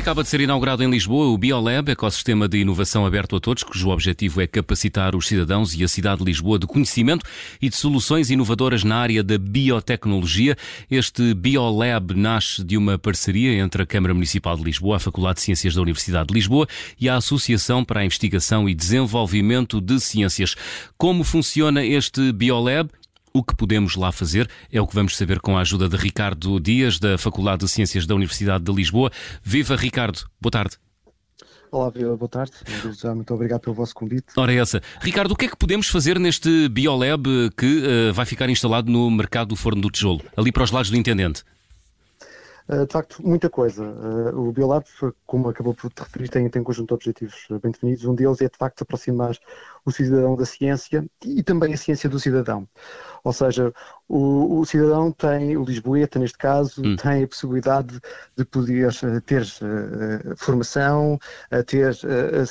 acaba de ser inaugurado em Lisboa o BioLab, ecossistema de inovação aberto a todos, cujo objetivo é capacitar os cidadãos e a cidade de Lisboa de conhecimento e de soluções inovadoras na área da biotecnologia. Este BioLab nasce de uma parceria entre a Câmara Municipal de Lisboa, a Faculdade de Ciências da Universidade de Lisboa e a Associação para a Investigação e Desenvolvimento de Ciências. Como funciona este BioLab? O que podemos lá fazer é o que vamos saber com a ajuda de Ricardo Dias, da Faculdade de Ciências da Universidade de Lisboa. Viva Ricardo, boa tarde. Olá, boa tarde. Já muito obrigado pelo vosso convite. Ora, essa. Ricardo, o que é que podemos fazer neste BioLab que uh, vai ficar instalado no mercado do Forno do Tijolo, ali para os lados do Intendente? Uh, de facto, muita coisa. Uh, o Biolab, como acabou por te referir, tem, tem um conjunto de objetivos bem definidos. Um deles é, de facto, aproximar o cidadão da ciência e também a ciência do cidadão. Ou seja, o, o cidadão tem, o Lisboeta neste caso, hum. tem a possibilidade de poder uh, ter uh, formação, uh, ter,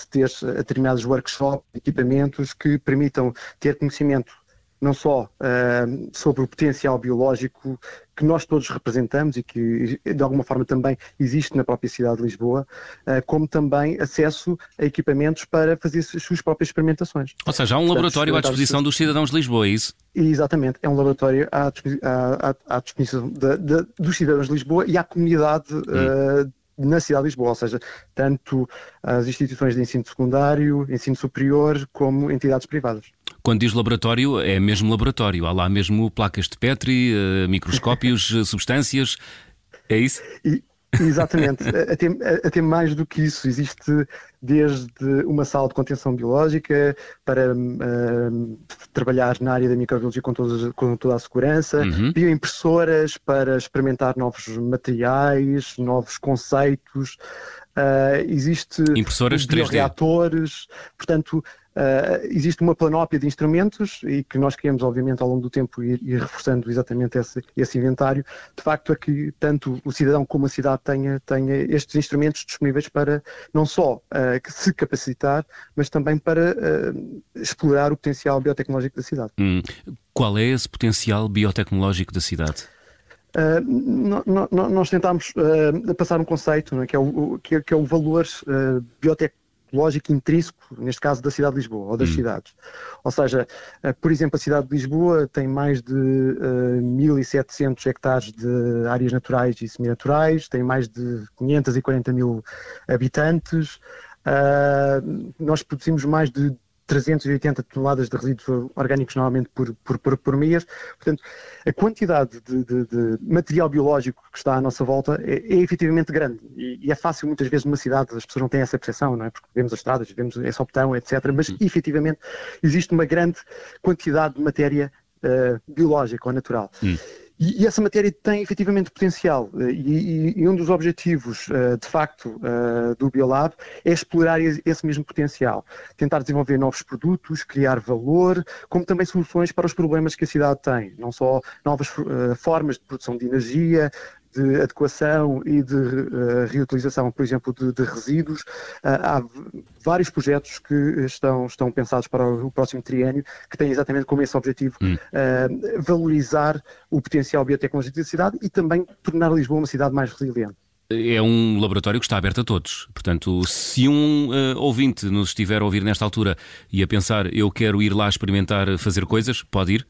ter determinados workshops, equipamentos que permitam ter conhecimento não só uh, sobre o potencial biológico que nós todos representamos e que de alguma forma também existe na própria cidade de Lisboa, uh, como também acesso a equipamentos para fazer as suas próprias experimentações. Ou seja, há um laboratório à disposição dos cidadãos de Lisboa, é isso? Exatamente, é um laboratório à, à, à disposição de, de, dos cidadãos de Lisboa e à comunidade hum. uh, na cidade de Lisboa, ou seja, tanto as instituições de ensino secundário, ensino superior, como entidades privadas. Quando diz laboratório, é mesmo laboratório. Há lá mesmo placas de Petri, eh, microscópios, eh, substâncias. É isso? E, exatamente. até, até mais do que isso. Existe desde uma sala de contenção biológica para uh, trabalhar na área da microbiologia com, todas, com toda a segurança, uhum. bioimpressoras para experimentar novos materiais, novos conceitos. Uh, existe impressoras bioreatores, portanto Uh, existe uma planópia de instrumentos e que nós queremos, obviamente, ao longo do tempo ir, ir reforçando exatamente esse, esse, inventário. De facto, é que tanto o cidadão como a cidade tenha, tenha estes instrumentos disponíveis para não só uh, se capacitar, mas também para uh, explorar o potencial biotecnológico da cidade. Hum. Qual é esse potencial biotecnológico da cidade? Uh, no, no, nós tentámos uh, passar um conceito que, é o, que, é, que, é o, valor uh, biotecnológico lógico intrínseco, neste caso da cidade de Lisboa, ou das hum. cidades. Ou seja, por exemplo, a cidade de Lisboa tem mais de uh, 1.700 hectares de áreas naturais e seminaturais, tem mais de 540 mil habitantes, nós produzimos mais de 380 toneladas de resíduos orgânicos normalmente por, por, por, por mês. Portanto, a quantidade de, de, de, material biológico que está à nossa volta é, é efetivamente grande. E, e, é fácil muitas vezes numa cidade, as pessoas não têm essa percepção, não é? Porque vemos as estradas, vemos é só botão, etc. Mas uhum. efetivamente existe uma grande quantidade de matéria uh, biológica ou natural. Uhum. E, e, essa matéria tem efetivamente potencial. Eh, e, e um dos objetivos, uh, de facto, uh, do Biolab é explorar esse mesmo potencial. Tentar desenvolver novos produtos, criar valor, como também soluções para os problemas que a cidade tem. Não só novas formas de produção de energia, de adequação e de uh, reutilização, por exemplo, de, de resíduos. Uh, há vários projetos que estão, estão pensados para o, próximo triênio que têm exatamente como esse objetivo hum. uh, valorizar o potencial biotecnológico da cidade e também tornar Lisboa uma cidade mais resiliente. É um laboratório que está aberto a todos. Portanto, se um ouvinte nos estiver a ouvir nesta altura e a pensar eu quero ir lá experimentar fazer coisas, pode ir?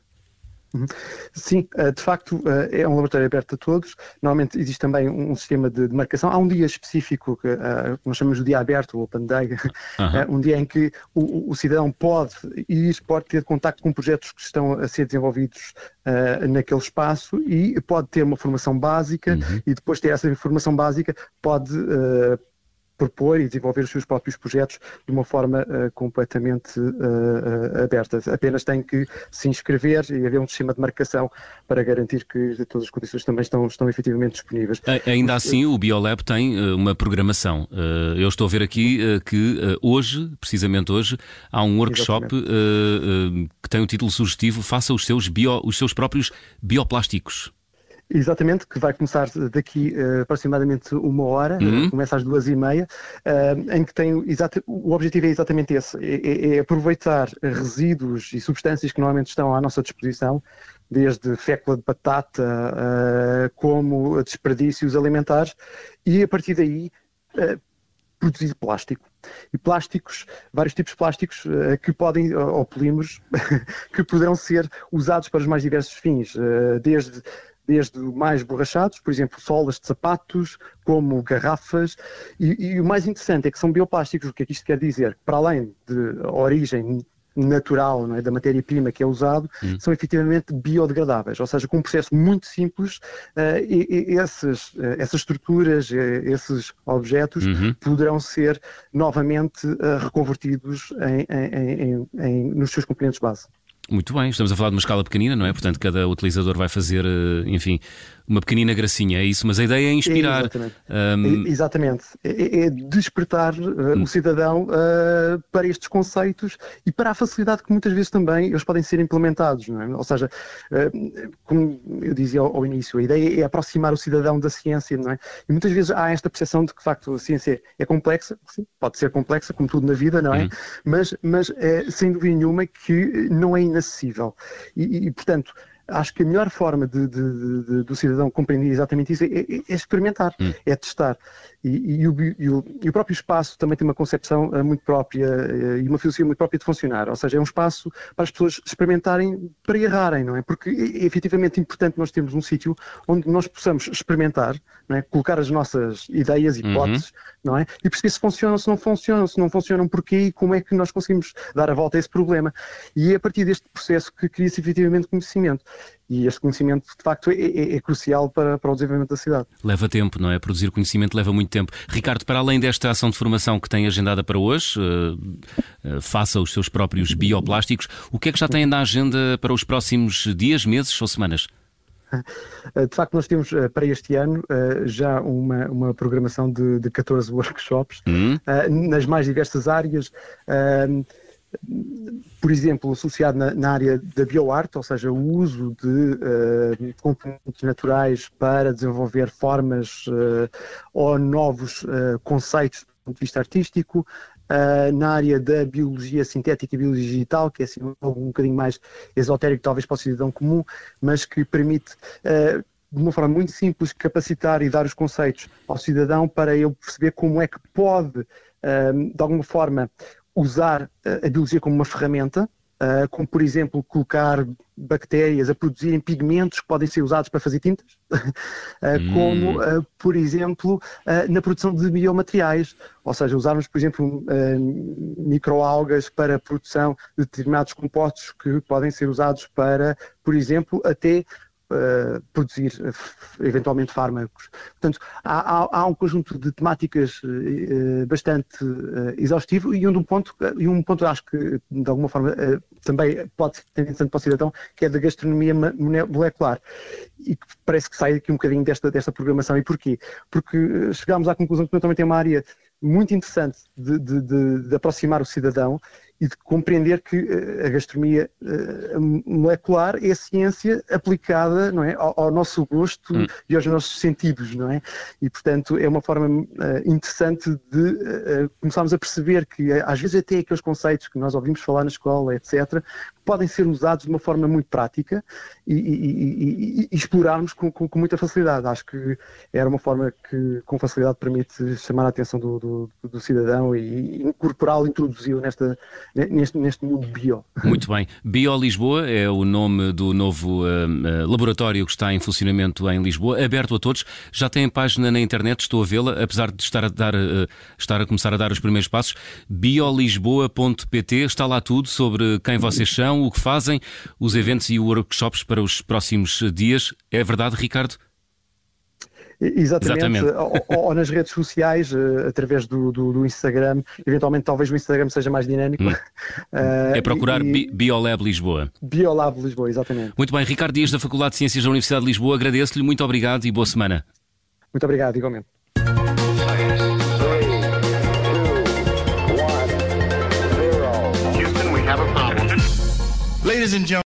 Uhum. Sim, eh, de facto eh, é um laboratório aberto a todos. Normalmente existe também um sistema de, marcação. Há um dia específico que eh, nós chamamos de dia aberto, o Open Day, uhum. um dia em que o, o, cidadão pode ir, pode ter contato com projetos que estão a ser desenvolvidos uh, naquele espaço e pode ter uma formação básica uhum. e depois de ter essa formação básica pode uh, propor e desenvolver os seus próprios projetos de uma forma uh, completamente uh, aberta. Apenas tem que se inscrever e haver um sistema de marcação para garantir que todas as condições também estão, estão efetivamente disponíveis. Ainda assim, o Biolab tem uma programação. Eu estou a ver aqui que hoje, precisamente hoje, há um workshop que tem o título sugestivo Faça os seus, bio, os seus próprios bioplásticos. Exatamente, que vai começar daqui uh, aproximadamente uma hora, uhum. começa às duas e meia, uh, em que tem o objetivo é exatamente esse, é, é, é, aproveitar resíduos e substâncias que normalmente estão à nossa disposição, desde fécula de batata uh, como desperdícios alimentares, e a partir daí produzir plástico. E plásticos, vários tipos de plásticos uh, que podem, ou polímeros, que poderão ser usados para os mais diversos fins, uh, desde desde mais borrachados, por exemplo, solas de sapatos, como garrafas, e, e, o mais interessante é que são bioplásticos, o que é que isto quer dizer? Para além de origem natural é, da matéria-prima que é usado hum. são efetivamente biodegradáveis, ou seja, com um processo muito simples, uh, e, e essas, uh, essas estruturas, uh, esses objetos uhum. poderão ser novamente reconvertidos em, em, em, nos seus componentes base. Muito bem, estamos a falar de uma escala pequenina, não é? Portanto, cada utilizador vai fazer, enfim, uma pequenina gracinha, é isso, mas a ideia é inspirar. Exatamente. Um... Exatamente. É, é, é despertar uh, hum. o cidadão uh, para estes conceitos e para a facilidade que muitas vezes também eles podem ser implementados. Não é? Ou seja, uh, como eu dizia ao, ao, início, a ideia é aproximar o cidadão da ciência, não é? E muitas vezes há esta percepção de que, de facto, a ciência é complexa, sim, pode ser complexa, como tudo na vida, não é? Hum. Mas, mas é, sem dúvida nenhuma que não é inacessível. E, e portanto, acho que a melhor forma de, de, de, do cidadão compreender exatamente isso é, é, é experimentar, hum. é testar. E, e, o, e, o, e, o, próprio espaço também tem uma concepção eh, muito própria eh, e uma filosofia muito própria de funcionar. Ou seja, é um espaço para as pessoas experimentarem para errarem, não é? Porque é, é efetivamente importante nós termos um sítio onde nós possamos experimentar, não é? colocar as nossas ideias, e hipóteses, uhum. não é? E perceber se funcionam, se não funcionam, se não funcionam, porquê e como é que nós conseguimos dar a volta a esse problema. E é a partir deste processo que cria-se efetivamente conhecimento. E este conhecimento, de facto, é, é, é crucial para, para o desenvolvimento da cidade. Leva tempo, não é? Produzir conhecimento leva muito tempo. Ricardo, para além desta ação de formação que tem agendada para hoje, uh, faça os seus próprios bioplásticos, o que é que já tem na agenda para os próximos dias, meses ou semanas? De facto, nós temos para este ano já uma, uma programação de, de 14 workshops hum. nas mais diversas áreas por exemplo, associado na, na, área da bioarte, ou seja, o uso de uh, componentes naturais para desenvolver formas uh, ou novos uh, conceitos do ponto de vista artístico, na área da biologia sintética e biologia digital, que é assim, algo um bocadinho mais esotérico, talvez para o cidadão comum, mas que permite de uma forma muito simples, capacitar e dar os conceitos ao cidadão para ele perceber como é que pode, de alguma forma, usar a biologia como uma ferramenta, uh, como por exemplo colocar bactérias a produzirem pigmentos que podem ser usados para fazer tintas, hum. como uh, por exemplo na produção de biomateriais, ou seja, usarmos por exemplo microalgas para a produção de determinados compostos que podem ser usados para, por exemplo, até uh, produzir uh, eventualmente fármacos. Portanto, há, há, há, um conjunto de temáticas uh, bastante exaustivo e um, ponto, e um ponto acho que de alguma forma também pode ser interessante para o cidadão, que é da gastronomia molecular. E que parece que sai aqui um bocadinho desta, desta programação. E porquê? Porque chegámos à conclusão que também tem uma área muito interessante de, de, de, de aproximar o cidadão e de compreender que uh, a gastronomia uh, molecular é a ciência aplicada não é, ao, ao nosso gosto hum. e aos nossos sentidos, não é? E, portanto, é uma forma uh, interessante de começarmos a perceber que, às vezes, até aqueles conceitos que nós ouvimos falar na escola, etc., podem ser usados de uma forma muito prática e, e, e, e explorarmos com, com, com, muita facilidade. Acho que era uma forma que, com facilidade, permite chamar a atenção do, do, do cidadão e incorporá-lo, introduzi-lo nesta neste, neste mundo bio. Muito bem. Bio Lisboa é o nome do novo uh, laboratório que está em funcionamento em Lisboa, aberto a todos. Já tem página na internet, estou a vê-la, apesar de estar a, dar, uh, estar a começar a dar os primeiros passos. biolisboa.pt está lá tudo sobre quem vocês são, o que fazem, os eventos e workshops para os próximos dias. É verdade, Ricardo? Exatamente, Exatamente. Ou, ou, nas redes sociais, uh, através do, do, do, Instagram, eventualmente talvez o Instagram seja mais dinâmico. Hum. Uh, é procurar e, Biolab Lisboa. Biolab Lisboa, exatamente. Muito bem, Ricardo Dias da Faculdade de Ciências da Universidade de Lisboa, agradeço-lhe, muito obrigado e boa semana. Muito obrigado, igualmente. Ladies and gentlemen.